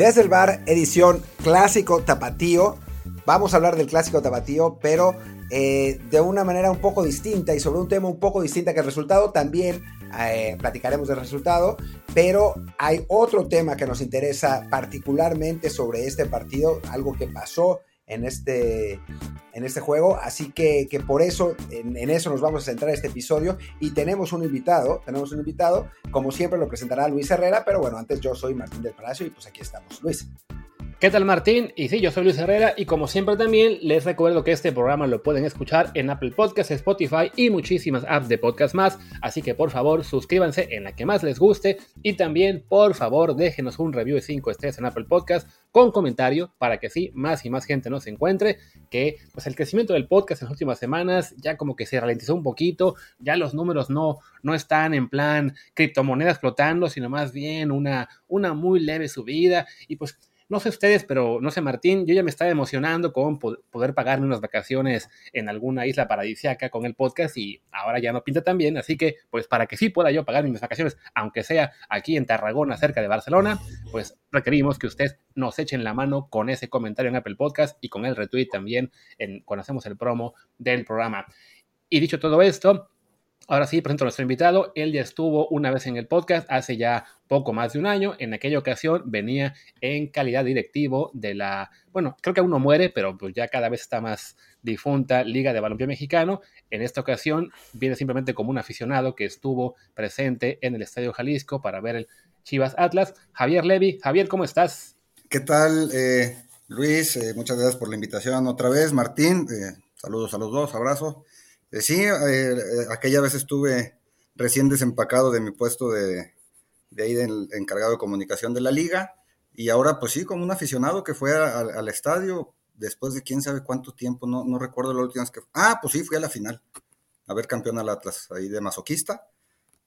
Desde el bar, edición clásico tapatío. Vamos a hablar del clásico tapatío, pero eh, de una manera un poco distinta y sobre un tema un poco distinta que el resultado. También eh, platicaremos del resultado, pero hay otro tema que nos interesa particularmente sobre este partido, algo que pasó en este, en este juego. Así que, que por eso, en, eso nos vamos a centrar este episodio. Y tenemos un invitado, tenemos un invitado. Como siempre lo presentará Luis Herrera, pero bueno, antes yo soy Martín del Palacio y pues aquí estamos. Luis. ¿Qué tal Martín? Y sí, yo soy Luis Herrera y como siempre también les recuerdo que este programa lo pueden escuchar en Apple Podcasts, Spotify y muchísimas apps de podcast más, así que por favor suscríbanse en la que más les guste y también por favor déjenos un review de 5 estrellas en Apple Podcasts con comentario para que sí más y más gente nos encuentre, que pues el crecimiento del podcast en las últimas semanas ya como que se ralentizó un poquito, ya los números no, no están en plan criptomonedas explotando, sino más bien una, una muy leve subida y pues no sé ustedes, pero no sé Martín, yo ya me estaba emocionando con poder pagarme unas vacaciones en alguna isla paradisiaca con el podcast y ahora ya no pinta tan bien, así que pues para que sí pueda yo pagar mis vacaciones, aunque sea aquí en Tarragona, cerca de Barcelona, pues requerimos que ustedes nos echen la mano con ese comentario en Apple Podcast y con el retweet también en, cuando hacemos el promo del programa. Y dicho todo esto, Ahora sí, presento a nuestro invitado. Él ya estuvo una vez en el podcast hace ya poco más de un año. En aquella ocasión venía en calidad directivo de la, bueno, creo que aún no muere, pero pues ya cada vez está más difunta Liga de Balompié Mexicano. En esta ocasión viene simplemente como un aficionado que estuvo presente en el Estadio Jalisco para ver el Chivas Atlas. Javier Levy. Javier, ¿cómo estás? ¿Qué tal, eh, Luis? Eh, muchas gracias por la invitación otra vez. Martín, eh, saludos a los dos, abrazo. Eh, sí, eh, aquella vez estuve recién desempacado de mi puesto de, de ahí del encargado de comunicación de la liga y ahora pues sí, como un aficionado que fue al estadio después de quién sabe cuánto tiempo, no, no recuerdo la última vez que... Ah, pues sí, fui a la final, a ver campeón al Atlas, ahí de masoquista.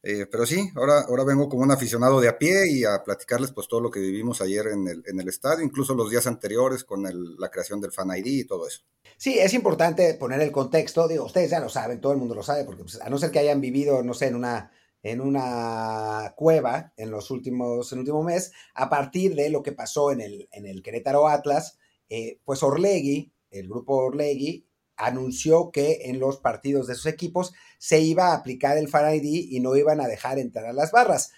Eh, pero sí, ahora, ahora vengo como un aficionado de a pie y a platicarles pues todo lo que vivimos ayer en el, en el estadio, incluso los días anteriores con la creación del Fan ID y todo eso. Sí, es importante poner el contexto, digo, ustedes ya lo saben, todo el mundo lo sabe, porque pues, a no ser que hayan vivido, no sé, en una, en una cueva en los últimos, en el último mes, a partir de lo que pasó en el, en el Querétaro Atlas, eh, pues Orlegui, el grupo Orlegui, anunció que en los partidos de sus equipos se iba a aplicar el Fan ID y no iban a dejar entrar a las barras.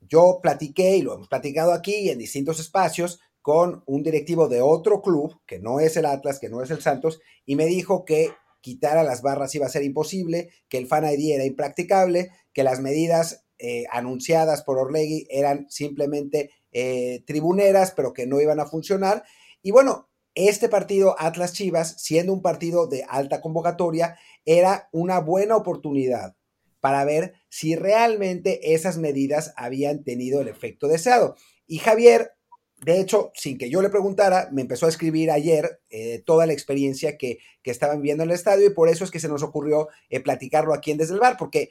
Yo platiqué, y lo hemos platicado aquí en distintos espacios, con un directivo de otro club, que no es el Atlas, que no es el Santos, y me dijo que quitar a las barras iba a ser imposible, que el Fan ID era impracticable, que las medidas eh, anunciadas por Orlegui eran simplemente eh, tribuneras, pero que no iban a funcionar. Y bueno, este partido Atlas Chivas, siendo un partido de alta convocatoria, era una buena oportunidad para ver si realmente esas medidas habían tenido el efecto deseado. Y Javier, de hecho, sin que yo le preguntara, me empezó a escribir ayer eh, toda la experiencia que, que, estaban viendo en el estadio y por eso es que se nos ocurrió eh, platicarlo aquí en Desde el Bar, porque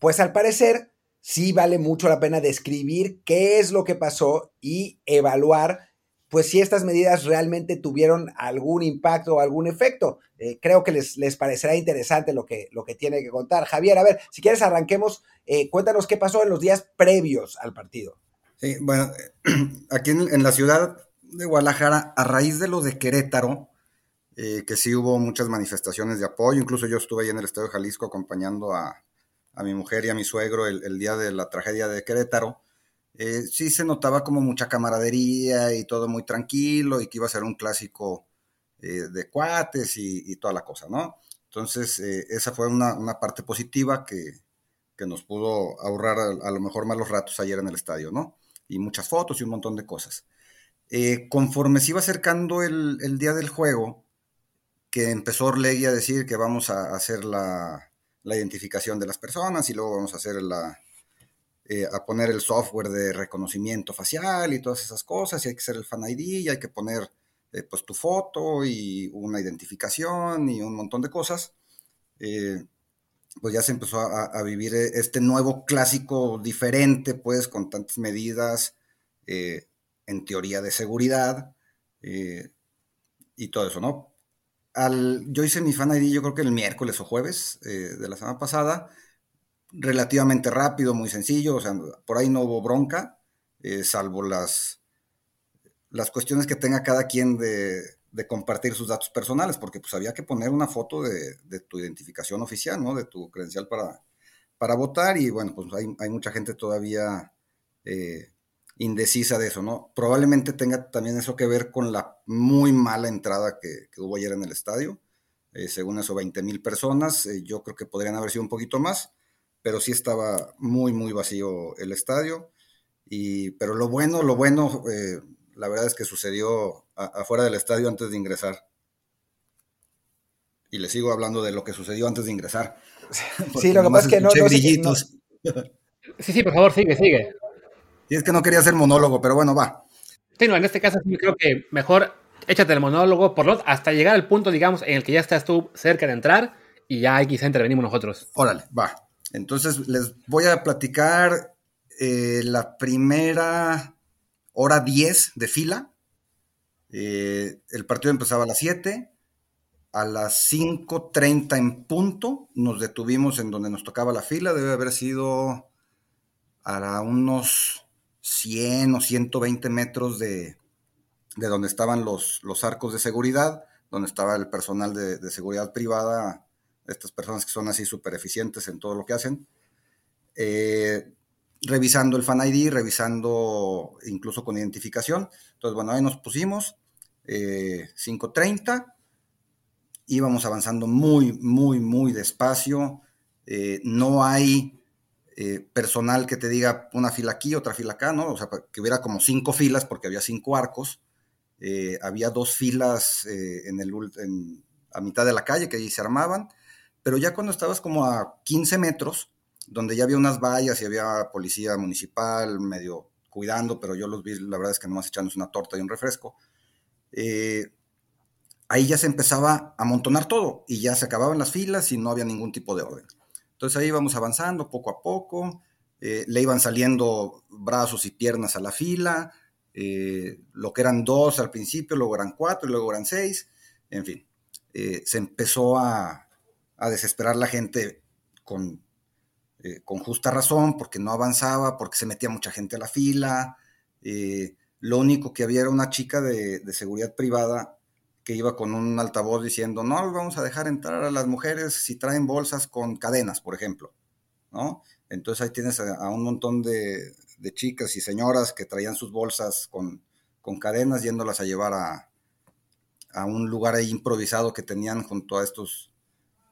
pues al parecer sí vale mucho la pena describir qué es lo que pasó y evaluar pues si estas medidas realmente tuvieron algún impacto o algún efecto. Eh, creo que les, les, parecerá interesante lo que, lo que tiene que contar. Javier, a ver, si quieres arranquemos, eh, cuéntanos qué pasó en los días previos al partido. Sí, bueno, aquí en, la ciudad de Guadalajara, a raíz de lo de Querétaro, eh, que sí hubo muchas manifestaciones de apoyo, incluso yo estuve ahí en el Estadio de Jalisco acompañando a, a mi mujer y a mi suegro el, el día de la tragedia de Querétaro eh, sí se notaba como mucha camaradería y todo muy tranquilo y que iba a ser un clásico eh, de cuates y, y, toda la cosa, ¿no? Entonces, eh, esa fue una, una parte positiva que, que, nos pudo ahorrar a, lo mejor malos ratos ayer en el estadio, ¿no? Y muchas fotos y un montón de cosas. Conforme se iba acercando el, el, día del juego, que empezó Orlegui a decir que vamos a hacer la, la identificación de las personas y luego vamos a hacer la, eh, a poner el software de reconocimiento facial y todas esas cosas, y hay que hacer el Fan ID, y hay que poner eh, pues tu foto y una identificación y un montón de cosas, eh, pues ya se empezó a, a, vivir este nuevo clásico diferente, pues con tantas medidas, eh, en teoría de seguridad, y todo eso, ¿no? Al, yo hice mi Fan ID yo creo que el miércoles o jueves de la semana pasada, relativamente rápido, muy sencillo, o sea, por ahí no hubo bronca, eh, salvo las, las cuestiones que tenga cada quien de, compartir sus datos personales, porque pues había que poner una foto de, tu identificación oficial, ¿no? De tu credencial para, para votar y bueno, pues hay, mucha gente todavía eh, indecisa de eso, ¿no? Probablemente tenga también eso que ver con la muy mala entrada que, hubo ayer en el estadio. Eh, según eso, 20 mil personas. Yo creo que podrían haber sido un poquito más, pero sí estaba muy, muy vacío el estadio. Y, pero lo bueno, lo bueno, la verdad es que sucedió afuera del estadio antes de ingresar. Y le sigo hablando de lo que sucedió antes de ingresar. Sí, lo que pasa es que no, Sí, sí, por favor, sigue, sigue. Y es que no quería hacer monólogo, pero bueno, va. Sí, no, en este caso yo creo que mejor échate el monólogo por los hasta llegar al punto, digamos, en el que ya estás tú cerca de entrar y ya quizá intervenimos nosotros. Órale, va. Entonces les voy a platicar eh, la primera hora 10 de fila. Eh, el partido empezaba a las 7. A las 5.30 en punto nos detuvimos en donde nos tocaba la fila. Debe haber sido a unos 100 o 120 metros de, donde estaban los, los, arcos de seguridad, donde estaba el personal de, de seguridad privada, estas personas que son así súper eficientes en todo lo que hacen. Eh, revisando el Fan ID, revisando incluso con identificación. Entonces, bueno, ahí nos pusimos, 5.30, eh, íbamos avanzando muy, muy, muy despacio. Eh, no hay eh, personal que te diga una fila aquí, otra fila acá, ¿no? O sea, que hubiera como cinco filas porque había cinco arcos. había dos filas a mitad de la calle que allí se armaban, pero ya cuando estabas como a 15 metros, donde ya había unas vallas y había policía municipal medio cuidando, pero yo los vi, la verdad es que nomás echándose una torta y un refresco. Eh, ahí ya se empezaba a amontonar todo y ya se acababan las filas y no había ningún tipo de orden. Entonces ahí íbamos avanzando poco a poco, eh, le iban saliendo brazos y piernas a la fila, eh, lo que eran dos al principio, luego eran cuatro y luego eran seis, en fin, se empezó a, a desesperar la gente con eh, con justa razón, porque no avanzaba, porque se metía mucha gente a la fila. Eh, lo único que había era una chica de, seguridad privada que iba con un altavoz diciendo, no, vamos a dejar entrar a las mujeres si traen bolsas con cadenas, por ejemplo, ¿no? Entonces ahí tienes a, un montón de, chicas y señoras que traían sus bolsas con, cadenas yéndolas a llevar a, a, un lugar ahí improvisado que tenían junto a estos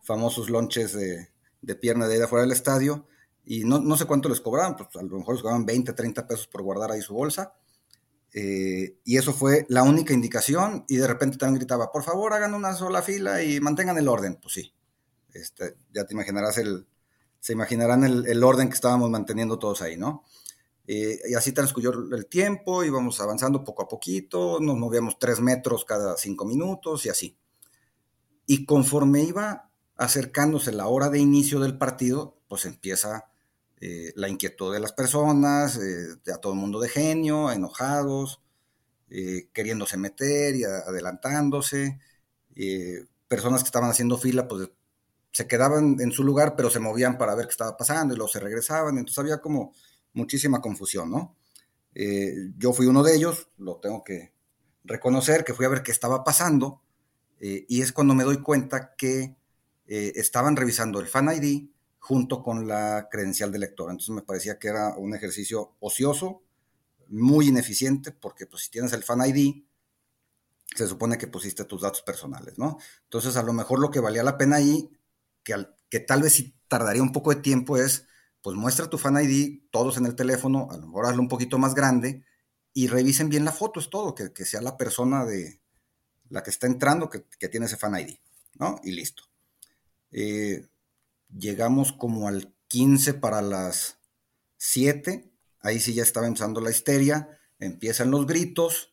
famosos lonches de, de pierna de ahí afuera del estadio y no, no, sé cuánto les cobraban, pues a lo mejor les cobraban 20, 30 pesos por guardar ahí su bolsa. Eh, y eso fue la única indicación y de repente también gritaba, por favor hagan una sola fila y mantengan el orden. Pues sí, este, ya te imaginarás el, se imaginarán el, orden que estábamos manteniendo todos ahí, ¿no? Eh, y así transcurrió el tiempo, íbamos avanzando poco a poquito, nos movíamos tres metros cada cinco minutos y así. Y conforme iba acercándose la hora de inicio del partido, pues empieza eh, la inquietud de las personas, eh, a todo el mundo de genio, enojados, eh, queriéndose meter y adelantándose, personas que estaban haciendo fila, pues se quedaban en su lugar, pero se movían para ver qué estaba pasando y luego se regresaban, entonces había como muchísima confusión, ¿no? yo fui uno de ellos, lo tengo que reconocer, que fui a ver qué estaba pasando, y es cuando me doy cuenta que eh, estaban revisando el Fan ID junto con la credencial de lector. Entonces me parecía que era un ejercicio ocioso, muy ineficiente, porque pues si tienes el Fan ID, se supone que pusiste tus datos personales, ¿no? Entonces a lo mejor lo que valía la pena ahí, que, que tal vez sí tardaría un poco de tiempo, es pues muestra tu Fan ID, todos en el teléfono, a lo mejor hazlo un poquito más grande y revisen bien la foto, es todo, que, sea la persona de la que está entrando que, que tiene ese Fan ID, ¿no? Y listo. Eh, llegamos como al 15 para las 7, ahí sí ya estaba empezando la histeria, empiezan los gritos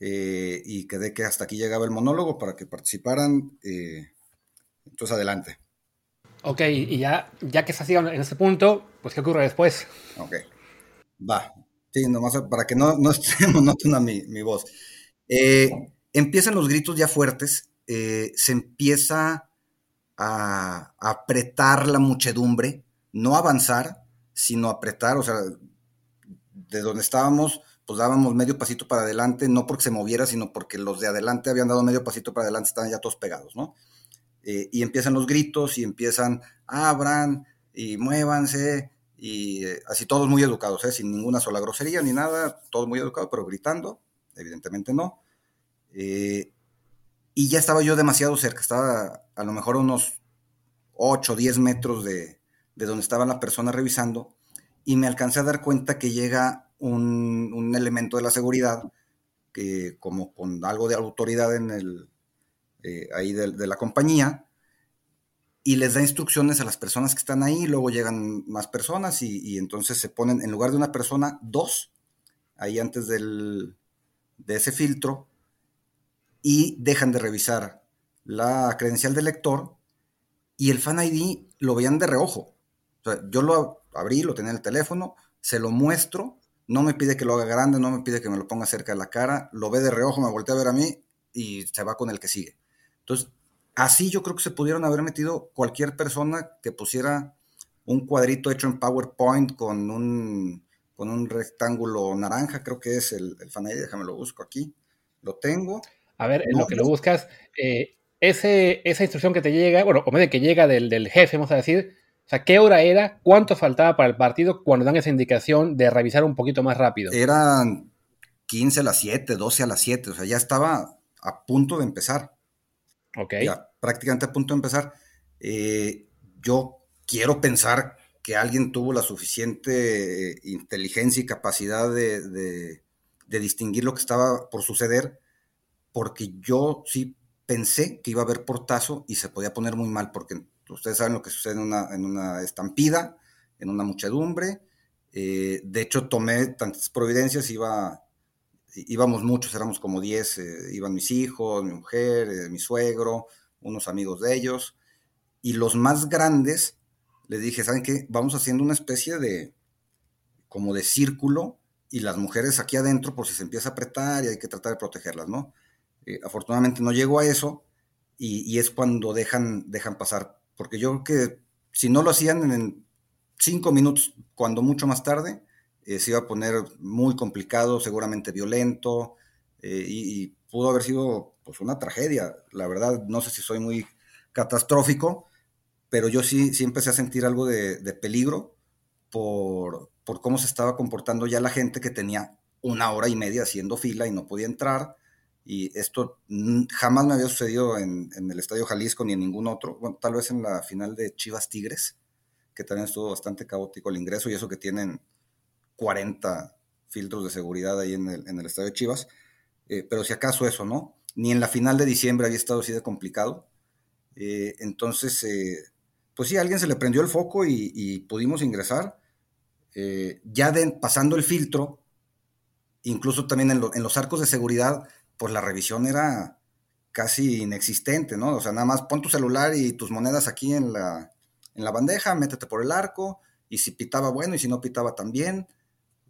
eh, y quedé que hasta aquí llegaba el monólogo para que participaran. Eh, entonces adelante. Ok, y ya, ya que estás en ese punto, pues ¿qué ocurre después? Ok, va. Sí, nomás para que no, no esté monótona mi, mi voz. empiezan los gritos ya fuertes, se empieza a, apretar la muchedumbre, no avanzar, sino apretar, o sea, de donde estábamos, pues dábamos medio pasito para adelante, no porque se moviera, sino porque los de adelante habían dado medio pasito para adelante, estaban ya todos pegados, ¿no? Eh, y empiezan los gritos y empiezan, abran y muévanse, y eh, así todos muy educados, ¿eh? sin ninguna sola grosería ni nada, todos muy educados, pero gritando, evidentemente no. Y ya estaba yo demasiado cerca, estaba a lo mejor unos 8 o 10 metros de, de donde estaba la persona revisando, y me alcancé a dar cuenta que llega un, elemento de la seguridad, que como con algo de autoridad en el, eh, ahí de, la compañía, y les da instrucciones a las personas que están ahí, luego llegan más personas y, entonces se ponen, en lugar de una persona, dos, ahí antes del, de ese filtro, y dejan de revisar la credencial del lector y el Fan ID lo veían de reojo. yo lo abrí, lo tenía en el teléfono, se lo muestro no me pide que lo haga grande, no me pide que me lo ponga cerca de la cara, lo ve de reojo, me voltea a ver a mí y se va con el que sigue. Entonces, así yo creo que se pudieron haber metido cualquier persona que pusiera un cuadrito hecho en PowerPoint con un, con un rectángulo naranja, creo que es el, el fan déjame lo busco aquí, lo tengo. A ver, en lo que lo buscas, eh, ese, esa instrucción que te llega, bueno, o medio que llega del, del jefe, vamos a decir, o sea, ¿qué hora era? ¿Cuánto faltaba para el partido cuando dan esa indicación de revisar un poquito más rápido? Eran 15 a las 7, 12 a las 7, o sea, ya estaba a punto de empezar. Ok. Ya prácticamente a punto de empezar. Eh, yo quiero pensar que alguien tuvo la suficiente eh, inteligencia y capacidad de, de, distinguir lo que estaba por suceder, porque yo sí pensé que iba a haber portazo y se podía poner muy mal, porque ustedes saben lo que sucede en una, estampida, en una muchedumbre. Eh, de hecho, tomé tantas providencias, iba, íbamos muchos, éramos como 10, eh, iban mis hijos, mi mujer, eh, mi suegro, unos amigos de ellos. Y los más grandes, les dije, ¿saben qué? Vamos haciendo una especie de, como de círculo, y las mujeres aquí adentro por si se empieza a apretar y hay que tratar de protegerlas, ¿no? Afortunadamente no llegó a eso y, es cuando dejan, dejan pasar porque yo creo que si no lo hacían en cinco minutos, cuando mucho más tarde, eh, se iba a poner muy complicado, seguramente violento, eh, y, pudo haber sido pues una tragedia. La verdad, no sé si soy muy catastrófico, pero yo sí, sí empecé a sentir algo de, peligro por, por, cómo se estaba comportando ya la gente que tenía una hora y media haciendo fila y no podía entrar y esto jamás me había sucedido en, el Estadio Jalisco ni en ningún otro. Bueno, tal vez en la final de Chivas Tigres, que también estuvo bastante caótico el ingreso y eso que tienen 40 filtros de seguridad ahí en el, Estadio de Chivas. Eh, pero si acaso eso, ¿no? Ni en la final de diciembre había estado así de complicado. Eh, entonces, eh, pues sí, a alguien se le prendió el foco y, pudimos ingresar. ya pasando el filtro, incluso también en, en los arcos de seguridad, pues la revisión era casi inexistente, ¿no? O sea, nada más pon tu celular y tus monedas aquí en la, en la bandeja, métete por el arco, y si pitaba bueno y si no pitaba también.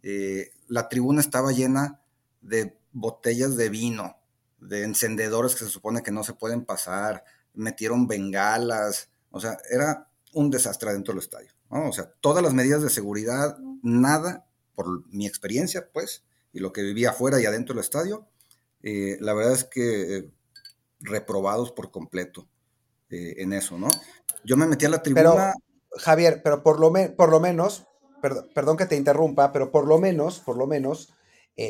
Eh, la tribuna estaba llena de botellas de vino, de encendedores que se supone que no se pueden pasar, metieron bengalas, o sea, era un desastre dentro del estadio, ¿no? O sea, todas las medidas de seguridad, nada, por mi experiencia, pues, y lo que vivía afuera y adentro del estadio, eh, la verdad es que eh, reprobados por completo eh, en eso, ¿no? Yo me metí a la tribuna. Javier, pero por lo, por lo menos, perdón, que te interrumpa, pero por lo menos, por lo menos,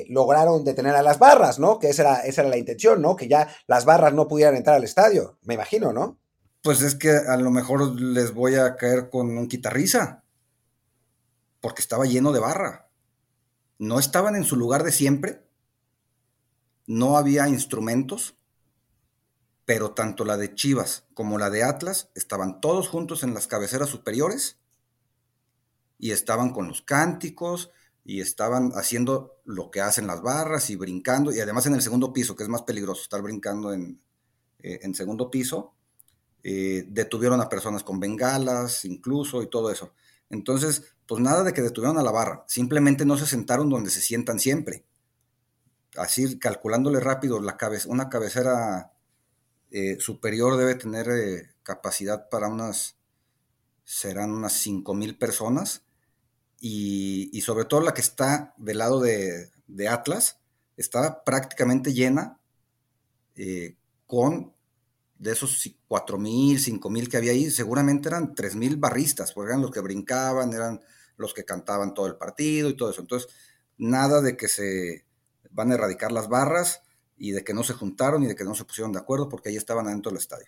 lograron detener a las barras, ¿no? Que esa era, esa era la intención, ¿no? Que ya las barras no pudieran entrar al estadio, me imagino, ¿no? Pues es que a lo mejor les voy a caer con un quitarriza, porque estaba lleno de barra. No estaban en su lugar de siempre, no había instrumentos, pero tanto la de Chivas como la de Atlas estaban todos juntos en las cabeceras superiores y estaban con los cánticos y estaban haciendo lo que hacen las barras y brincando, y además en el segundo piso, que es más peligroso estar brincando en, eh, segundo piso, eh, detuvieron a personas con bengalas incluso y todo eso. Entonces, pues nada de que detuvieron a la barra, simplemente no se sentaron donde se sientan siempre así calculándole rápido, una cabecera eh, superior debe tener eh, capacidad para unas, serán unas mil personas, y, sobre todo la que está del lado de, Atlas estaba prácticamente llena eh, con de esos 4.000, 5.000 que había ahí, seguramente eran 3.000 barristas, porque eran los que brincaban, eran los que cantaban todo el partido y todo eso. Entonces, nada de que se van a erradicar las barras y de que no se juntaron y de que no se pusieron de acuerdo porque ahí estaban adentro del estadio.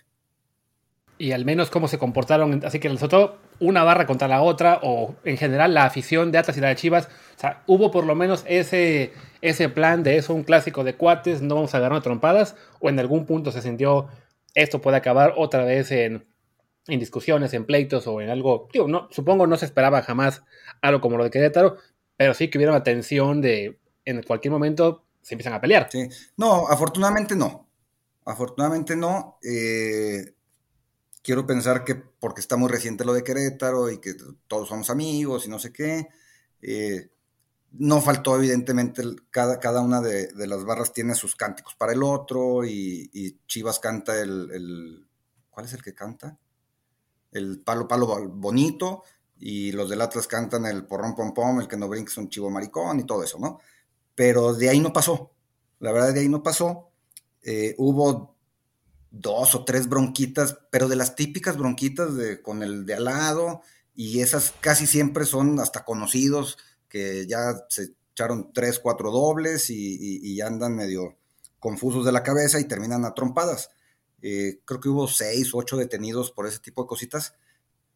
Y al menos cómo se comportaron, así que todo una barra contra la otra o en general la afición de Atlas y la de Chivas, o sea, hubo por lo menos ese, ese plan de eso, un clásico de cuates, no vamos a agarrar trompadas o en algún punto se sintió esto puede acabar otra vez en, discusiones, en pleitos o en algo. no, supongo no se esperaba jamás algo como lo de Querétaro, pero sí que hubiera una tensión de en cualquier momento se empiezan a pelear. Sí. No, afortunadamente no. Afortunadamente no. Eh, quiero pensar que porque está muy reciente lo de Querétaro y que todos somos amigos y no sé qué. Eh, no faltó, evidentemente, cada, cada una de, las barras tiene sus cánticos para el otro y, Chivas canta el, ¿Cuál es el que canta? El palo, palo bonito y los del Atlas cantan el porrón pom pom, el que no brinca es un chivo maricón y todo eso, ¿no? Pero de ahí no pasó. La verdad, de ahí no pasó. Eh, hubo dos o tres bronquitas, pero de las típicas bronquitas de, con el de al lado, y esas casi siempre son hasta conocidos que ya se echaron tres, cuatro dobles y, ya andan medio confusos de la cabeza y terminan a trompadas. Eh, creo que hubo seis, ocho detenidos por ese tipo de cositas,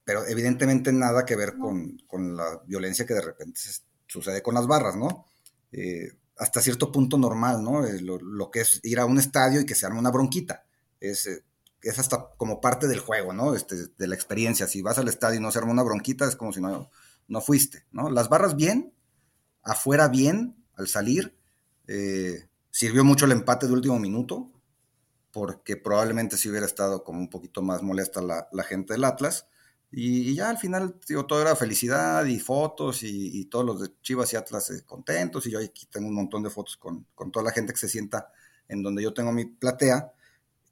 pero evidentemente nada que ver con, la violencia que de repente sucede con las barras, ¿no? Eh, hasta cierto punto normal, ¿no? Eh, lo, que es ir a un estadio y que se arme una bronquita. Es, es hasta como parte del juego, ¿no? Este, de la experiencia. Si vas al estadio y no se arma una bronquita, es como si no, no fuiste, ¿no? Las barras bien, afuera bien, al salir, eh, sirvió mucho el empate de último minuto, porque probablemente si hubiera estado como un poquito más molesta la, gente del Atlas, y, ya al final, todo era felicidad y fotos y, todos los de Chivas y Atlas eh, contentos, y yo aquí tengo un montón de fotos con, toda la gente que se sienta en donde yo tengo mi platea,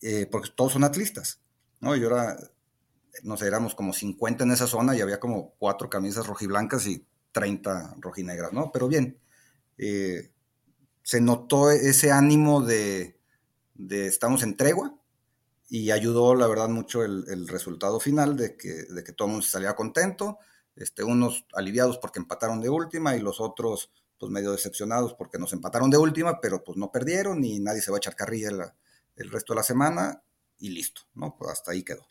eh, porque todos son atlistas, ¿no? Y ahora no éramos como 50 en esa zona y había como cuatro camisas rojiblancas y 30 rojinegras, ¿no? Pero bien, eh, se notó ese ánimo de, estamos en tregua y ayudó, la verdad, mucho el, resultado final de que, de que todo el mundo se salía contento, este, unos aliviados porque empataron de última y los otros pues medio decepcionados porque nos empataron de última, pero pues no perdieron y nadie se va a echar carrilla el resto de la semana y listo, ¿no? Pues hasta ahí quedó.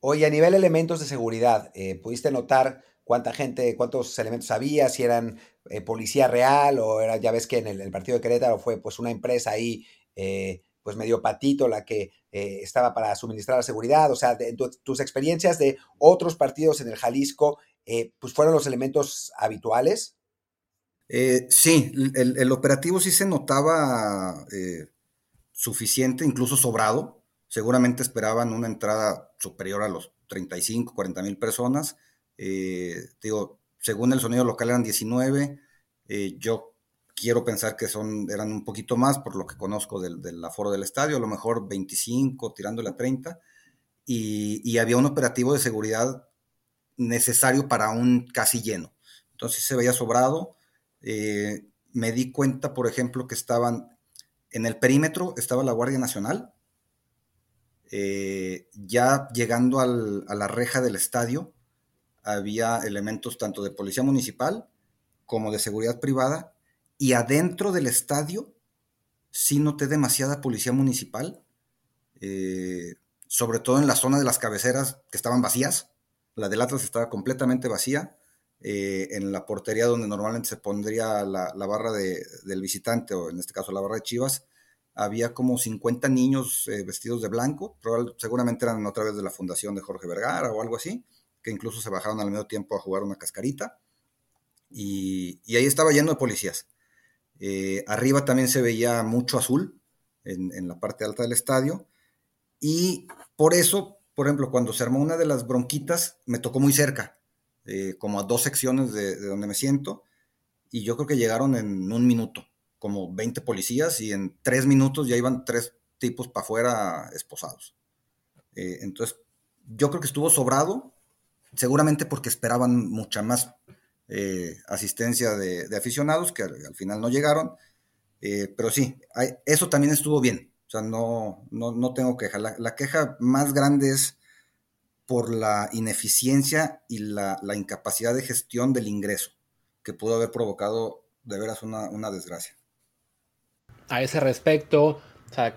Oye, a nivel elementos de seguridad, eh, ¿pudiste notar cuánta gente, cuántos elementos había, si eran eh, policía real o era, ya ves que en el, partido de Querétaro fue pues una empresa ahí, eh, pues medio patito la que estaba para suministrar la seguridad, o sea, tus experiencias de otros partidos en el Jalisco, pues fueron los elementos habituales. sí, el, operativo sí se notaba suficiente, incluso sobrado seguramente esperaban una entrada superior a los 35, 40 mil personas. Eh, digo, según el sonido local eran 19, eh, yo quiero pensar que son, eran un poquito más por lo que conozco del, aforo del estadio, a lo mejor 25, tirándole a 30, y, había un operativo de seguridad necesario para un casi lleno. Entonces se veía sobrado. Eh, me di cuenta, por ejemplo, que estaban en el perímetro, estaba la Guardia Nacional, eh, ya llegando a la reja del estadio, había elementos tanto de policía municipal como de seguridad privada, y adentro del estadio sí noté demasiada policía municipal, eh, sobre todo en la zona de las cabeceras que estaban vacías, la del Atlas estaba completamente vacía, eh, en la portería donde normalmente se pondría la, barra del visitante, o en este caso la barra de Chivas, había como 50 niños eh, vestidos de blanco, seguramente eran otra vez de la fundación de Jorge Vergara o algo así, que incluso se bajaron al medio tiempo a jugar una cascarita. Y, ahí estaba lleno de policías. Eh, arriba también se veía mucho azul en, la parte alta del estadio. Y por eso, por ejemplo, cuando se armó una de las bronquitas, me tocó muy cerca, eh, como a dos secciones de donde me siento. Y yo creo que llegaron en un minuto como 20 policías y en tres minutos ya iban tres tipos para afuera esposados. Eh, entonces, yo creo que estuvo sobrado, seguramente porque esperaban mucha más eh, asistencia de, aficionados que al, final no llegaron. Eh, pero sí, eso también estuvo bien. O sea, no, no, tengo queja. La, queja más grande es por la ineficiencia y la, incapacidad de gestión del ingreso, que pudo haber provocado de veras una, una desgracia. A ese respecto, o sea,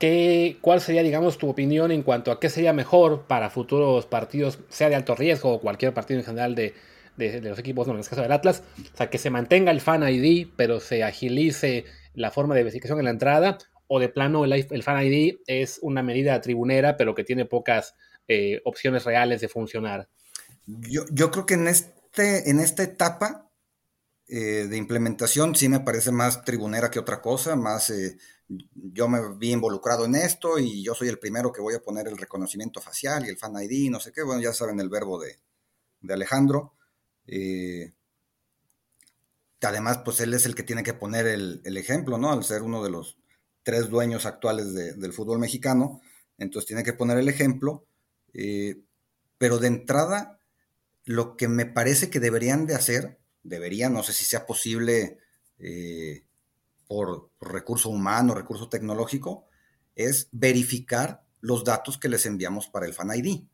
¿Qué, ¿Cuál sería, digamos, tu opinión en cuanto a qué sería mejor para futuros partidos, sea de alto riesgo o cualquier partido en general de, los equipos, no, en este caso del Atlas? O sea, que se mantenga el Fan ID, pero se agilice la forma de verificación en la entrada, o de plano el, Fan ID es una medida tribunera, pero que tiene pocas eh, opciones reales de funcionar. Yo, yo, creo que en, este, en esta etapa eh, de implementación sí me parece más tribunera que otra cosa, más... Eh, yo me vi involucrado en esto y yo soy el primero que voy a poner el reconocimiento facial y el fan ID, no sé qué, bueno, ya saben el verbo de, Alejandro. Eh, además, pues él es el que tiene que poner el, ejemplo, ¿no? Al ser uno de los tres dueños actuales del fútbol mexicano, entonces tiene que poner el ejemplo. Eh, pero de entrada, lo que me parece que deberían de hacer, deberían, no sé si sea posible eh, por, recurso humano, recurso tecnológico, es verificar los datos que les enviamos para el Fan ID,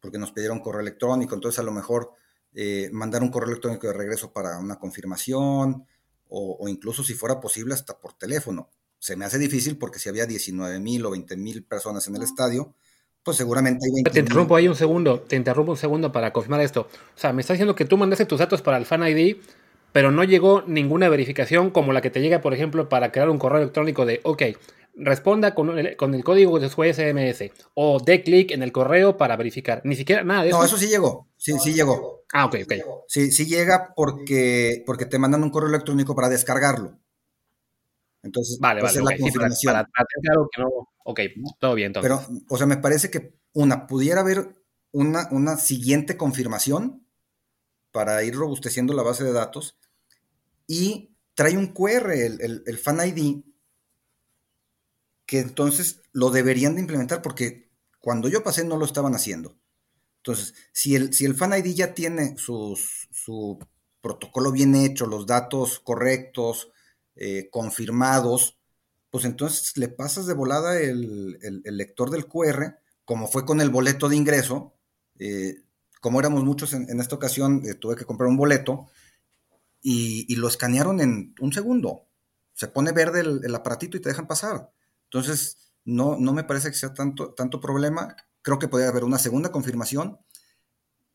porque nos pidieron correo electrónico, entonces a lo mejor eh, mandar un correo electrónico de regreso para una confirmación, o, incluso si fuera posible hasta por teléfono. Se me hace difícil porque si había 19 mil o 20 mil personas en el estadio, pues seguramente hay 20 Te interrumpo ahí un segundo, te interrumpo un segundo para confirmar esto. O sea, me está diciendo que tú mandaste tus datos para el Fan ID, pero no llegó ninguna verificación como la que te llega, por ejemplo, para crear un correo electrónico de, ok, responda con el, con el código de su SMS o dé clic en el correo para verificar. Ni siquiera nada de eso. No, eso sí llegó. Sí, sí llegó. Ah, ok, ok. Sí, sí llega porque, porque te mandan un correo electrónico para descargarlo. Entonces, vale, vale, la confirmación. para, que no, ok, todo bien. Entonces. Pero, o sea, me parece que una, pudiera haber una, una siguiente confirmación para ir robusteciendo la base de datos y trae un QR, el, Fan ID, que entonces lo deberían de implementar porque cuando yo pasé no lo estaban haciendo. Entonces, si el, si el Fan ID ya tiene su protocolo bien hecho, los datos correctos, eh, confirmados, pues entonces le pasas de volada el, lector del QR, como fue con el boleto de ingreso. Eh, como éramos muchos en, esta ocasión, eh, tuve que comprar un boleto y, lo escanearon en un segundo. Se pone verde el, aparatito y te dejan pasar. Entonces, no, no me parece que sea tanto, tanto problema. Creo que podría haber una segunda confirmación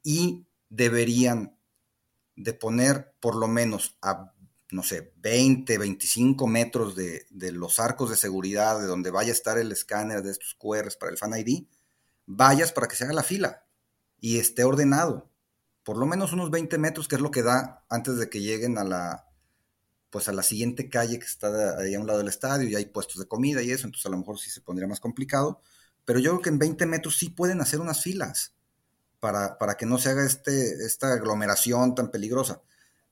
y deberían de poner por lo menos a, no sé, 20, 25 metros de, de, los arcos de seguridad de donde vaya a estar el escáner de estos QRs para el Fan ID, vayas para que se haga la fila y esté ordenado por lo menos unos 20 metros, que es lo que da antes de que lleguen a la, pues a la siguiente calle que está ahí a un lado del estadio y hay puestos de comida y eso, entonces a lo mejor sí se pondría más complicado, pero yo creo que en 20 metros sí pueden hacer unas filas para, para que no se haga este, esta aglomeración tan peligrosa.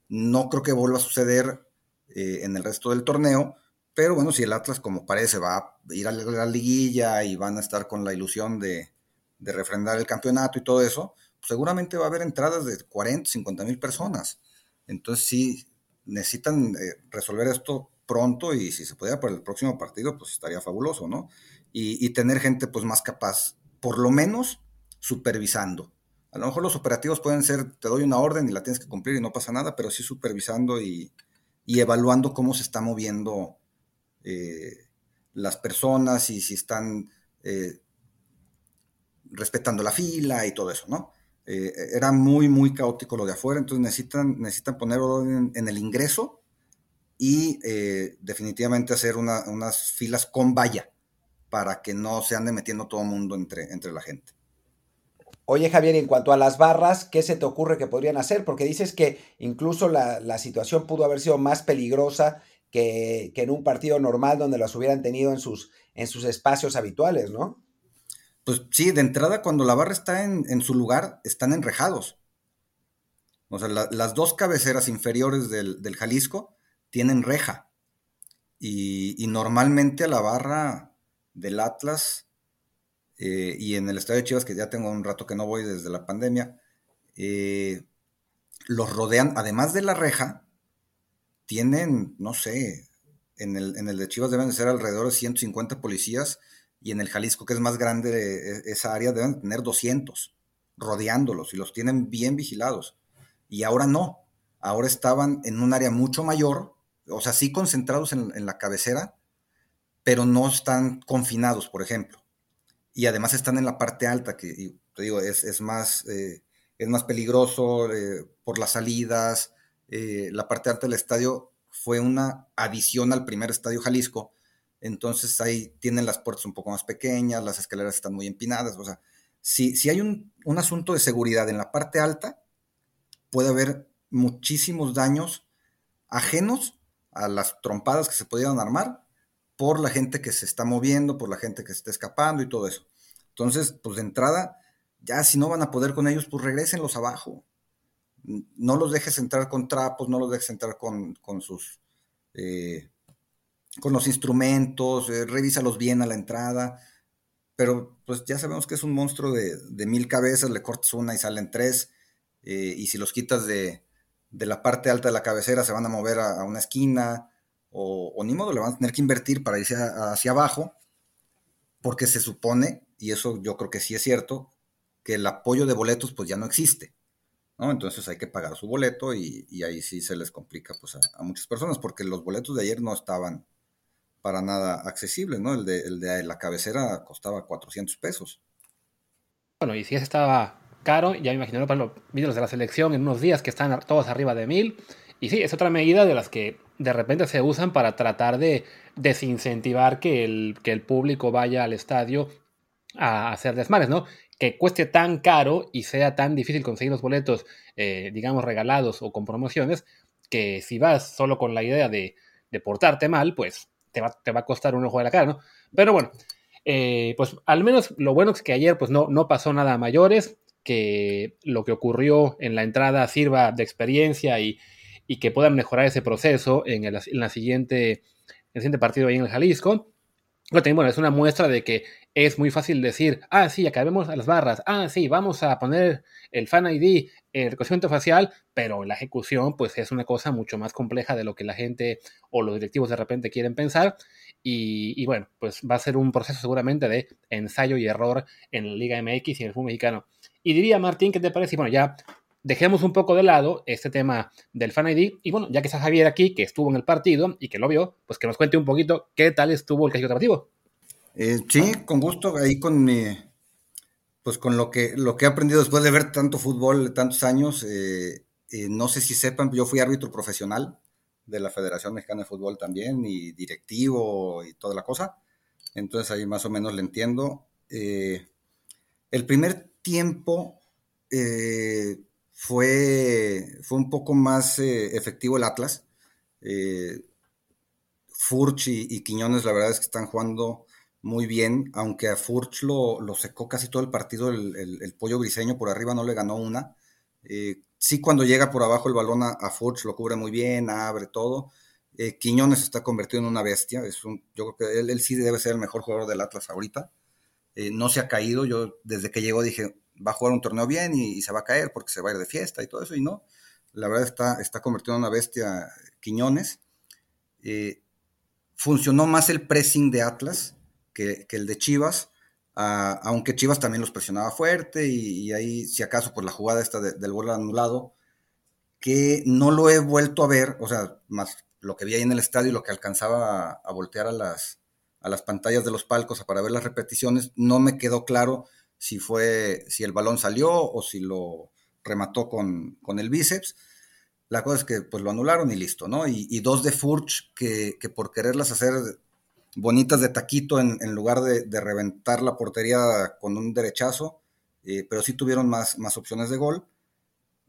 No creo que vuelva a suceder eh, en el resto del torneo, pero bueno, si el Atlas como parece va a ir a la, liguilla y van a estar con la ilusión de, de refrendar el campeonato y todo eso, seguramente va a haber entradas de 40, 50 mil personas. Entonces sí, necesitan eh, resolver esto pronto y si se pudiera para el próximo partido, pues estaría fabuloso, ¿no? Y, tener gente pues más capaz, por lo menos supervisando. A lo mejor los operativos pueden ser, te doy una orden y la tienes que cumplir y no pasa nada, pero sí supervisando y, evaluando cómo se está moviendo eh, las personas y si están eh, respetando la fila y todo eso, ¿no? Eh, era muy, muy caótico lo de afuera, entonces necesitan, necesitan poner orden en el ingreso y eh, definitivamente hacer unas filas con valla para que no se ande metiendo todo el mundo entre, entre la gente. Oye Javier, en cuanto a las barras, ¿qué se te ocurre que podrían hacer? Porque dices que incluso la, situación pudo haber sido más peligrosa que, que, en un partido normal donde las hubieran tenido en sus, en sus espacios habituales, ¿no? Pues sí, de entrada, cuando la barra está en, su lugar, están enrejados. O sea, las dos cabeceras inferiores del, Jalisco tienen reja. Y, normalmente a la barra del Atlas eh, y en el estadio de Chivas, que ya tengo un rato que no voy desde la pandemia, eh, los rodean, además de la reja, tienen, no sé, en el, en el de Chivas deben de ser alrededor de 150 policías y en el Jalisco, que es más grande e, esa área, deben tener 200 rodeándolos y los tienen bien vigilados. Y ahora no, ahora estaban en un área mucho mayor, o sea, sí concentrados en, la cabecera, pero no están confinados, por ejemplo. Y además están en la parte alta, que te digo, es, más, eh, es más peligroso eh, por las salidas. Eh, la parte alta del estadio fue una adición al primer estadio Jalisco. Entonces ahí tienen las puertas un poco más pequeñas, las escaleras están muy empinadas. O sea, si, si hay un, un asunto de seguridad en la parte alta, puede haber muchísimos daños ajenos a las trompadas que se pudieran armar por la gente que se está moviendo, por la gente que se está escapando y todo eso. Entonces, pues de entrada, ya si no van a poder con ellos, pues regresenlos abajo. No los dejes entrar con trapos, no los dejes entrar con, sus... Eh, con los instrumentos, eh, revísalos bien a la entrada, pero pues ya sabemos que es un monstruo de, de mil cabezas, le cortas una y salen tres, eh, y si los quitas de, la parte alta de la cabecera se van a mover a, una esquina o, ni modo, le van a tener que invertir para irse hacia abajo porque se supone, y eso yo creo que sí es cierto, que el apoyo de boletos pues ya no existe. ¿no? Entonces hay que pagar su boleto y, ahí sí se les complica pues, a, muchas personas porque los boletos de ayer no estaban para nada accesibles, ¿no? El de, el de la cabecera costaba 400 pesos. Bueno, y si ese estaba caro, ya me imagino de la selección en unos días que están todos arriba de mil. Y sí, es otra medida de las que de repente se usan para tratar de desincentivar que el, que el público vaya al estadio a hacer desmanes, ¿no? Que cueste tan caro y sea tan difícil conseguir los boletos, eh, digamos, regalados o con promociones, que si vas solo con la idea de, de portarte mal, pues te va, te va, a costar un ojo de la cara, ¿no? Pero bueno, eh, pues al menos lo bueno es que ayer pues no, no pasó nada a mayores que lo que ocurrió en la entrada sirva de experiencia y, que puedan mejorar ese proceso en el, la siguiente, en el siguiente partido ahí en el Jalisco. Bueno, es una muestra de que es muy fácil decir, ah, sí, acabemos las barras, ah, sí, vamos a poner el Fan ID, el reconocimiento facial, pero la ejecución, pues es una cosa mucho más compleja de lo que la gente o los directivos de repente quieren pensar. Y, y bueno, pues va a ser un proceso seguramente de ensayo y error en la Liga MX y en el fútbol mexicano. Y diría, Martín, ¿qué te parece? Y bueno, ya dejemos un poco de lado este tema del Fan ID. Y bueno, ya que está Javier aquí, que estuvo en el partido y que lo vio, pues que nos cuente un poquito qué tal estuvo el caso operativo. Eh, sí, con gusto, ahí con mi, pues con lo que, lo que he aprendido después de ver tanto fútbol, tantos años, eh, eh, no sé si sepan, yo fui árbitro profesional de la Federación Mexicana de Fútbol también, y directivo y toda la cosa. Entonces ahí más o menos le entiendo. el primer tiempo eh, fue, fue un poco más eh, efectivo el Atlas. Eh, Furch y, Quiñones, la verdad es que están jugando muy bien, aunque a Furch lo, secó casi todo el partido el, pollo briseño, por arriba no le ganó una. sí, cuando llega por abajo el balón a, Furch lo cubre muy bien, abre todo. Quiñones está convertido en una bestia. Es un, yo creo que él, él, sí debe ser el mejor jugador del Atlas ahorita. Eh, no se ha caído. Yo desde que llegó dije, va a jugar un torneo bien y, se va a caer porque se va a ir de fiesta y todo eso, y no. La verdad está, está convirtiendo en una bestia Quiñones. Eh, funcionó más el pressing de Atlas que, el de Chivas, aunque Chivas también los presionaba fuerte y, ahí, si acaso, por la jugada esta del gol anulado, que no lo he vuelto a ver, o sea, más lo que vi ahí en el estadio y lo que alcanzaba a voltear a las, a las pantallas de los palcos para ver las repeticiones, no me quedó claro si fue, si el balón salió o si lo remató con, el bíceps. La cosa es que pues lo anularon y listo, ¿no? Y, dos de Furch que, por quererlas hacer bonitas de taquito en, lugar de, reventar la portería con un derechazo, eh, pero sí tuvieron más, más opciones de gol.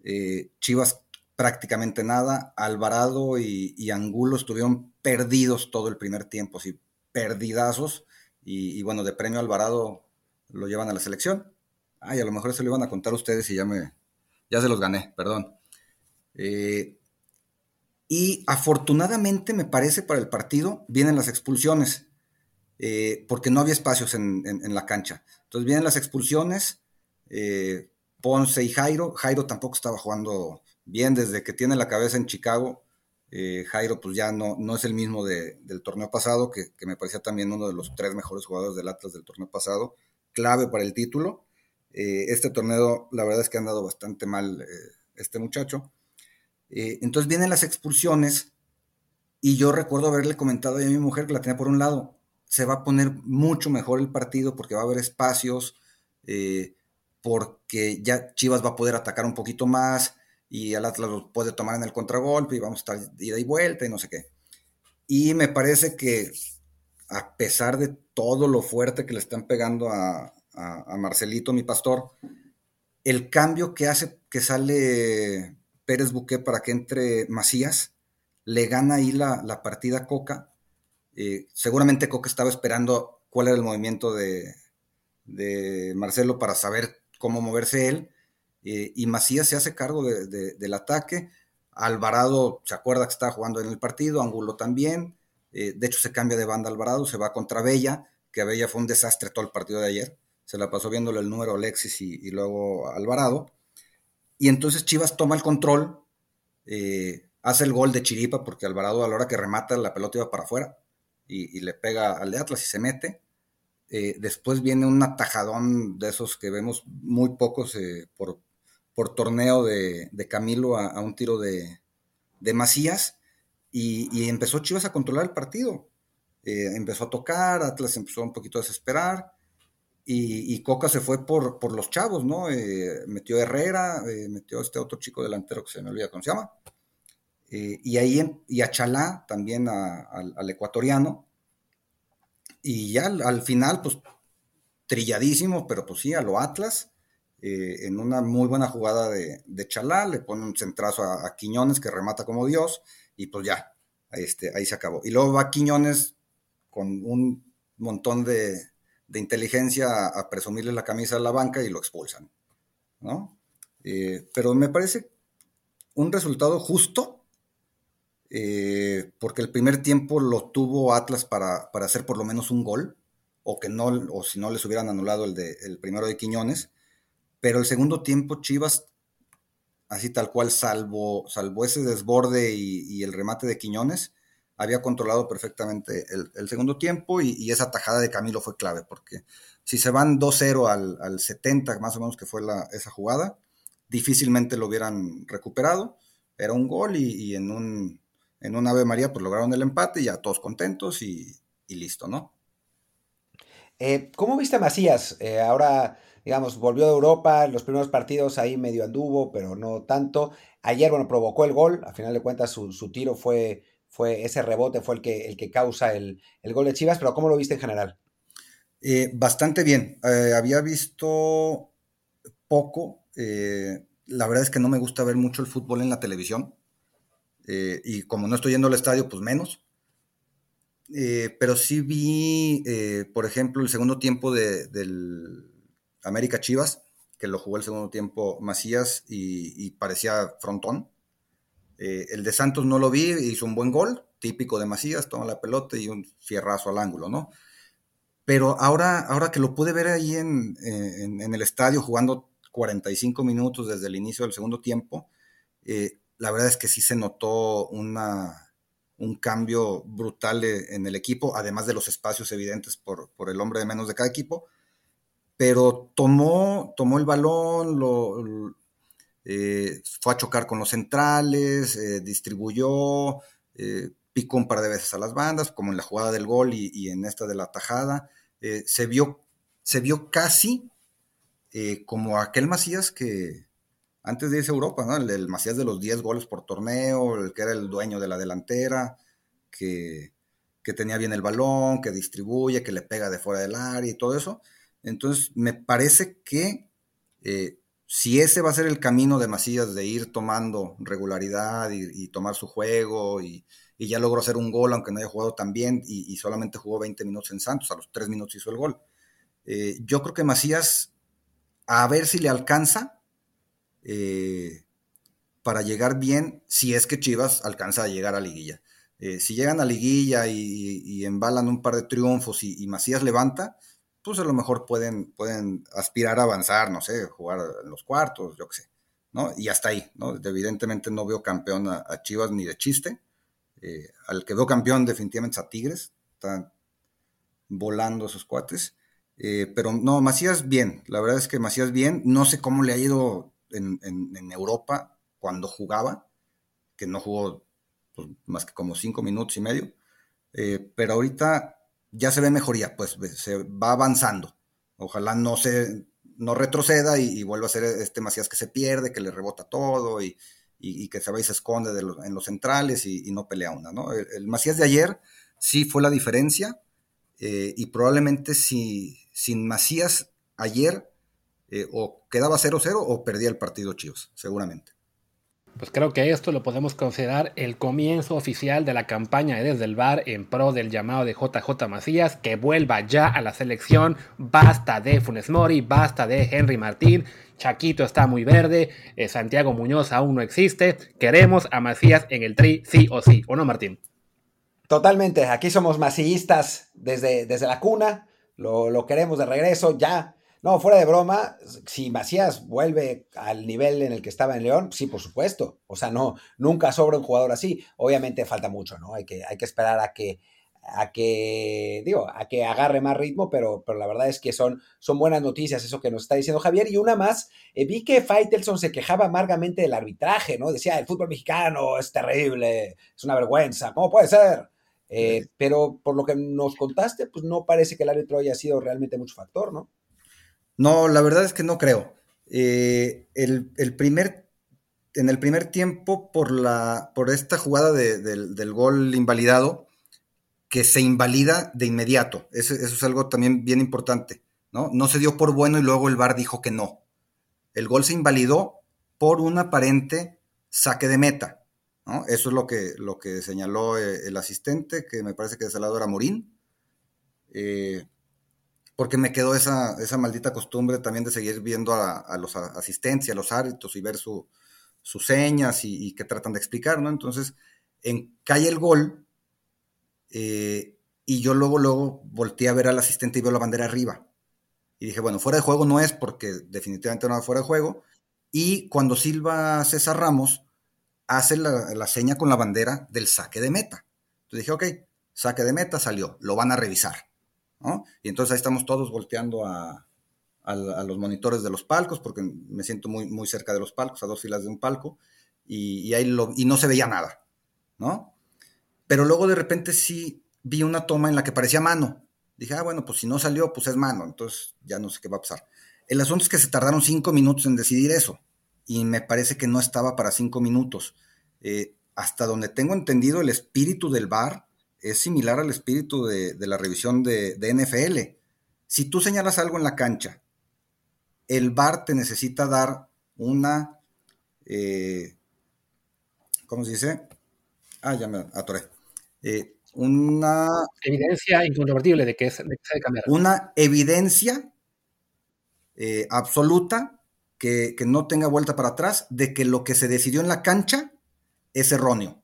Eh, Chivas prácticamente nada, Alvarado y, y, Angulo estuvieron perdidos todo el primer tiempo, sí, perdidazos. Y, bueno, de premio Alvarado lo llevan a la selección. Ay, a lo mejor se lo iban a contar ustedes y ya me. Ya se los gané, perdón. Eh, y afortunadamente, me parece, para el partido vienen las expulsiones, eh, porque no había espacios en, la cancha. Entonces vienen las expulsiones, eh, Ponce y Jairo. Jairo tampoco estaba jugando bien desde que tiene la cabeza en Chicago. Jairo pues ya no, no es el mismo del torneo pasado, que, me parecía también uno de los tres mejores jugadores del Atlas del torneo pasado, clave para el título. Eh, este torneo, la verdad es que ha andado bastante mal este muchacho. entonces vienen las expulsiones y yo recuerdo haberle comentado a mi mujer que la tenía por un lado, se va a poner mucho mejor el partido porque va a haber espacios, porque ya Chivas va a poder atacar un poquito más y el Atlas lo puede tomar en el contragolpe y vamos a estar ida y vuelta y no sé qué. Y me parece que a pesar de todo lo fuerte que le están pegando a, Marcelito, mi pastor, el cambio que hace que sale Pérez Buqué para que entre Macías, le gana ahí la, partida Coca. Eh, seguramente Coca estaba esperando cuál era el movimiento de, de Marcelo para saber cómo moverse él. Eh, y Macías se hace cargo del ataque. Alvarado se acuerda que estaba jugando en el partido, Angulo también. Eh, de hecho, se cambia de banda Alvarado, se va contra Bella, que Bella fue un desastre todo el partido de ayer. Se la pasó viéndole el número Alexis y, luego Alvarado. Y entonces Chivas toma el control, eh, hace el gol de Chiripa, porque Alvarado a la hora que remata la pelota iba para afuera y, le pega al de Atlas y se mete. Eh, después viene un atajadón de esos que vemos muy pocos por, por, torneo de, Camilo a, un tiro de, Macías. Y, empezó Chivas a controlar el partido. Eh, empezó a tocar, Atlas empezó un poquito a desesperar. Y, Coca se fue por, por los chavos, ¿no? metió Herrera, metió a este otro chico delantero que se me olvida cómo se llama. y ahí, y a Chalá, también al ecuatoriano, y ya al, final, pues trilladísimo, pero pues sí, a lo Atlas, eh, en una muy buena jugada de Chalá, le pone un centrazo a, Quiñones que remata como Dios, y pues ya, este, ahí se acabó. Y luego va Quiñones con un montón de, inteligencia a, presumirle la camisa a la banca y lo expulsan, ¿no? Eh, pero me parece un resultado justo eh, porque el primer tiempo lo tuvo Atlas para, hacer por lo menos un gol, o que no, o si no les hubieran anulado el, de, el primero de Quiñones, pero el segundo tiempo Chivas, así tal cual, salvo, salvo ese desborde y, el remate de Quiñones, había controlado perfectamente el, segundo tiempo y, esa tajada de Camilo fue clave, porque si se van 2-0 al, al, 70, más o menos que fue la, esa jugada, difícilmente lo hubieran recuperado. Era un gol y en un en un Ave María pues lograron el empate, ya todos contentos y, listo, ¿no? Eh, ¿Cómo viste a Macías? Eh, ahora, digamos, volvió de Europa, los primeros partidos ahí medio anduvo, pero no tanto. Ayer, bueno, provocó el gol, a final de cuentas su, tiro fue, fue, ese rebote fue el que, el que causa el, gol de Chivas, pero ¿cómo lo viste en general? Eh, bastante bien. había visto poco. la verdad es que no me gusta ver mucho el fútbol en la televisión. Eh, y como no estoy yendo al estadio, pues menos. Eh, pero sí vi, eh, por ejemplo, el segundo tiempo de, del América Chivas, que lo jugó el segundo tiempo Macías y, parecía frontón. el de Santos no lo vi, hizo un buen gol, típico de Macías, toma la pelota y un fierrazo al ángulo, ¿no? Pero ahora, ahora que lo pude ver ahí en, en el estadio jugando 45 minutos desde el inicio del segundo tiempo, eh, la verdad es que sí se notó una, un cambio brutal en el equipo, además de los espacios evidentes por, el hombre de menos de cada equipo, pero tomó, tomó el balón, lo, eh, fue a chocar con los centrales, eh, distribuyó, eh, picó un par de veces a las bandas, como en la jugada del gol y, en esta de la tajada. se, vio, se vio casi como aquel Macías que, antes de irse a Europa, ¿no? El, Macías de los 10 goles por torneo, el que era el dueño de la delantera, que, tenía bien el balón, que distribuye, que le pega de fuera del área y todo eso. Entonces, me parece que eh, si ese va a ser el camino de Macías de ir tomando regularidad y, tomar su juego y, ya logró hacer un gol, aunque no haya jugado tan bien y, solamente jugó 20 minutos en Santos, a los 3 minutos hizo el gol. Eh, yo creo que Macías, a ver si le alcanza, eh, para llegar bien si es que Chivas alcanza a llegar a liguilla. Si llegan a liguilla y, embalan un par de triunfos y, Macías levanta, pues a lo mejor pueden, pueden aspirar a avanzar, no sé, jugar en los cuartos, yo qué sé. ¿no? Y hasta ahí, ¿no? Evidentemente no veo campeón a, Chivas ni de chiste. Eh, al que veo campeón definitivamente es a Tigres. Están volando esos cuates. Eh, pero no, Macías bien. La verdad es que Macías bien. No sé cómo le ha ido en, Europa cuando jugaba, que no jugó pues, más que como cinco minutos y medio. Eh, pero ahorita ya se ve mejoría, pues se va avanzando. Ojalá no se no retroceda y, vuelva a ser este Macías que se pierde, que le rebota todo y, que se va y se esconde en los centrales y, no pelea una, ¿no? El, Macías de ayer sí fue la diferencia eh, y probablemente si sin Macías ayer eh, o quedaba 0-0 o perdía el partido Chivas, seguramente. Pues creo que esto lo podemos considerar el comienzo oficial de la campaña de Desde el Bar en pro del llamado de JJ Macías, que vuelva ya a la selección. Basta de Funes Mori, basta de Henry Martín. Chaquito está muy verde, eh, Santiago Muñoz aún no existe. Queremos a Macías en el tri, sí o sí, ¿o no, Martín? Totalmente, aquí somos macillistas desde, desde la cuna, lo, lo queremos de regreso ya no, fuera de broma, si Macías vuelve al nivel en el que estaba en León, sí, por supuesto. O sea, no, nunca sobra un jugador así. Obviamente falta mucho, ¿no? Hay que, hay que esperar a que, a que, digo, a que agarre más ritmo, pero, pero la verdad es que son, son buenas noticias eso que nos está diciendo Javier. Y una más, eh, vi que Faitelson se quejaba amargamente del arbitraje, ¿no? Decía, el fútbol mexicano es terrible, es una vergüenza, ¿cómo puede ser? Eh, pero por lo que nos contaste, pues no parece que el árbitro haya sido realmente mucho factor, ¿no? No, la verdad es que no creo. Eh, el, primer, en el primer tiempo, por, la, por esta jugada del gol invalidado, que se invalida de inmediato. Eso, es algo también bien importante. ¿no? no se dio por bueno y luego el VAR dijo que no. El gol se invalidó por un aparente saque de meta. Eso es lo que, lo que señaló eh, el asistente, que me parece que de ese lado era Morín. Eh, porque me quedó esa, esa maldita costumbre también de seguir viendo a, los asistentes, a los árbitros y ver sus señas y, qué tratan de explicar, ¿no? Entonces, en, cae el gol eh, y yo luego, luego volteé a ver al asistente y veo la bandera arriba. Y dije, bueno, fuera de juego no es porque definitivamente no va fuera de juego. Y cuando Silva César Ramos hace la, la seña con la bandera del saque de meta. Entonces dije, ok, saque de meta salió, lo van a revisar. Y entonces ahí estamos todos volteando a, los monitores de los palcos, porque me siento muy, muy cerca de los palcos, a dos filas de un palco, y, ahí y no se veía nada, ¿no? Pero luego de repente sí vi una toma en la que parecía mano. Dije, ah, bueno, pues si no salió, pues es mano, entonces ya no sé qué va a pasar. El asunto es que se tardaron cinco minutos en decidir eso, y me parece que no estaba para cinco minutos. Eh, hasta donde tengo entendido, el espíritu del bar es similar al espíritu de, la revisión de, NFL. Si tú señalas algo en la cancha, el VAR te necesita dar una, eh, ¿cómo se dice? Ah, ya me atoré. Eh, una... Evidencia incontrovertible de que, es, de que cambiar. Una evidencia eh, absoluta que, que no tenga vuelta para atrás de que lo que se decidió en la cancha es erróneo.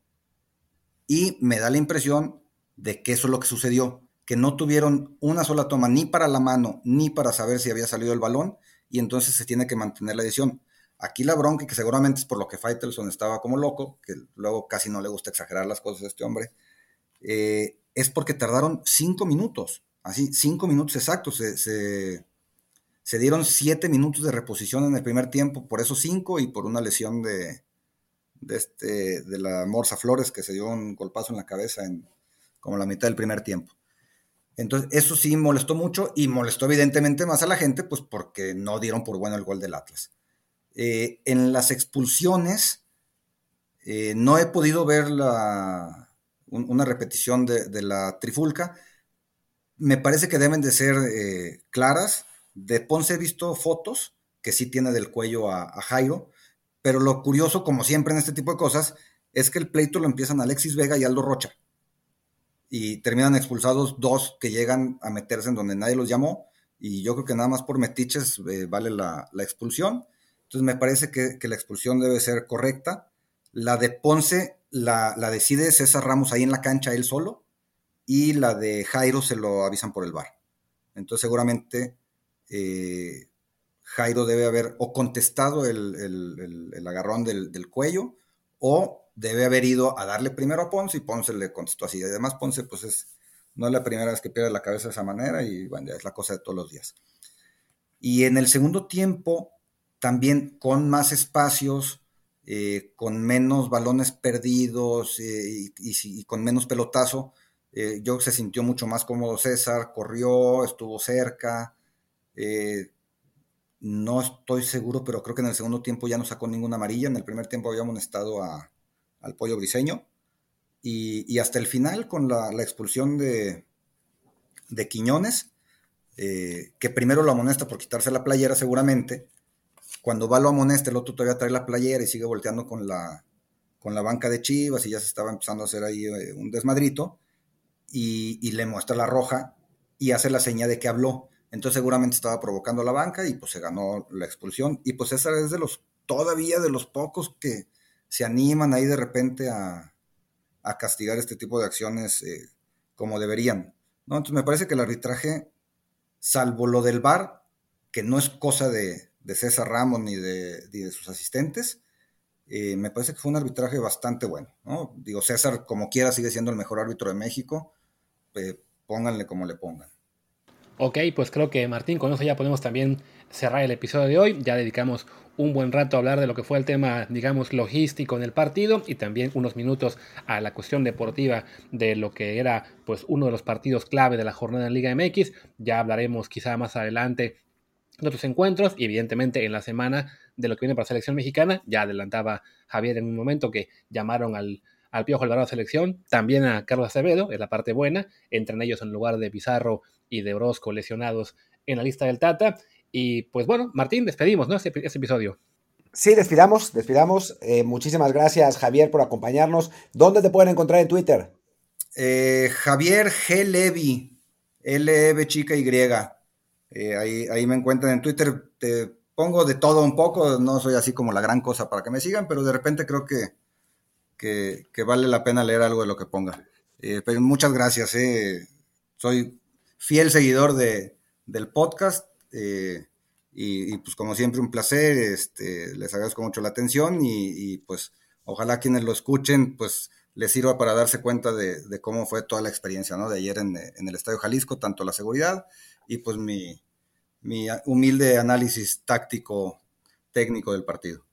Y me da la impresión de que eso es lo que sucedió, que no tuvieron una sola toma ni para la mano ni para saber si había salido el balón y entonces se tiene que mantener la decisión. Aquí la bronca, que seguramente es por lo que Faitelson estaba como loco, que luego casi no le gusta exagerar las cosas a este hombre, eh, es porque tardaron cinco minutos, así, cinco minutos exactos. Se, se, dieron siete minutos de reposición en el primer tiempo, por eso cinco y por una lesión de, de, este, de la Morsa Flores que se dio un golpazo en la cabeza como la mitad del primer tiempo. Entonces, eso sí molestó mucho y molestó evidentemente más a la gente, pues porque no dieron por bueno el gol del Atlas. Eh, en las expulsiones, eh, no he podido ver una repetición de, la trifulca. Me parece que deben de ser eh, claras. De Ponce he visto fotos que sí tiene del cuello a, a Jairo, pero lo curioso, como siempre en este tipo de cosas, es que el pleito lo empiezan Alexis Vega y Aldo Rocha y terminan expulsados dos que llegan a meterse en donde nadie los llamó y yo creo que nada más por metiches eh, vale la, expulsión. Entonces me parece que, la expulsión debe ser correcta. La de Ponce la, decide César Ramos ahí en la cancha él solo y la de Jairo se lo avisan por el bar. Entonces seguramente eh, Jairo debe haber o contestado el, agarrón del, cuello o debe haber ido a darle primero a Ponce y Ponce le contestó así. Además, Ponce pues es, no es la primera vez que pierde la cabeza de esa manera y bueno, es la cosa de todos los días. Y en el segundo tiempo, también con más espacios, eh, con menos balones perdidos eh, y, con menos pelotazo, eh, yo se sintió mucho más cómodo César, corrió, estuvo cerca. no estoy seguro, pero creo que en el segundo tiempo ya no sacó ninguna amarilla. En el primer tiempo había amonestado al pollo briseño. Y, hasta el final, con la, expulsión de, de Quiñones, que primero lo amonesta por quitarse la playera seguramente, cuando va lo amonesta, el otro todavía trae la playera y sigue volteando con la, con la banca de Chivas y ya se estaba empezando a hacer ahí eh, un desmadrito y, le muestra la roja y hace la seña de que habló. Entonces seguramente estaba provocando la banca y pues se ganó la expulsión. Y pues esa es de los, todavía de los pocos que se animan ahí de repente a, castigar este tipo de acciones eh, como deberían. ¿no? Entonces me parece que el arbitraje, salvo lo del VAR, que no es cosa de, de César Ramos ni de, de sus asistentes. Eh, me parece que fue un arbitraje bastante bueno. ¿no? Digo, César, como quiera, sigue siendo el mejor árbitro de México. Eh, pónganle como le pongan. Ok, pues creo que Martín, con eso ya podemos también cerrar el episodio de hoy. Ya dedicamos un buen rato a hablar de lo que fue el tema, digamos, logístico en el partido y también unos minutos a la cuestión deportiva de lo que era pues uno de los partidos clave de la jornada en Liga MX. Ya hablaremos quizá más adelante de otros encuentros y evidentemente en la semana de lo que viene para la selección mexicana. Ya adelantaba Javier en un momento que llamaron al, al Piojo Alvarado selección, también a Carlos Acevedo, es la parte buena, entran ellos en lugar de Pizarro y de Orozco lesionados en la lista del Tata. Y pues bueno, Martín, despedimos, ¿no? Este, episodio. Sí, despidamos, despidamos. Eh, muchísimas gracias, Javier, por acompañarnos. ¿Dónde te pueden encontrar en Twitter? Eh, Javier G. Levy, L-E-V chica Y. Eh, ahí, me encuentran en Twitter. Te pongo de todo un poco. No soy así como la gran cosa para que me sigan, pero de repente creo que, que, vale la pena leer algo de lo que ponga. Eh, pero muchas gracias. Eh. Soy fiel seguidor de, del podcast. Y, pues como siempre un placer. Este, les agradezco mucho la atención y, pues ojalá quienes lo escuchen pues les sirva para darse cuenta de, cómo fue toda la experiencia ¿no? de ayer en, el Estadio Jalisco, tanto la seguridad y pues mi, humilde análisis táctico técnico del partido.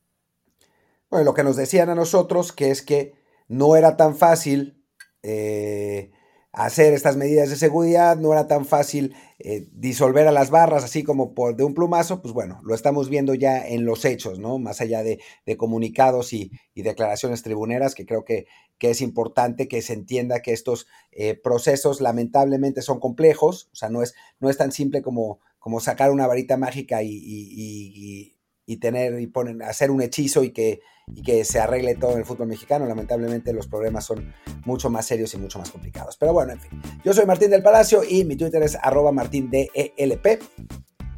Bueno, lo que nos decían a nosotros, que es que no era tan fácil eh, hacer estas medidas de seguridad, no era tan fácil eh, disolver a las barras así como por de un plumazo, pues bueno, lo estamos viendo ya en los hechos, ¿no? Más allá de, comunicados y, declaraciones tribuneras, que creo que, que, es importante que se entienda que estos eh, procesos lamentablemente son complejos, o sea, no es, no es tan simple como, como sacar una varita mágica y y tener y ponen, hacer un hechizo y que, y que se arregle todo en el fútbol mexicano. Lamentablemente los problemas son mucho más serios y mucho más complicados. Pero bueno, en fin. Yo soy Martín del Palacio y mi Twitter es arroba martindelp.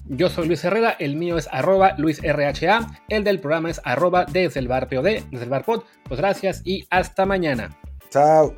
Yo soy Luis Herrera, el mío es arroba luisrha, el del programa es arroba desde el bar POD, desde el bar pod. Pues gracias y hasta mañana. Chao.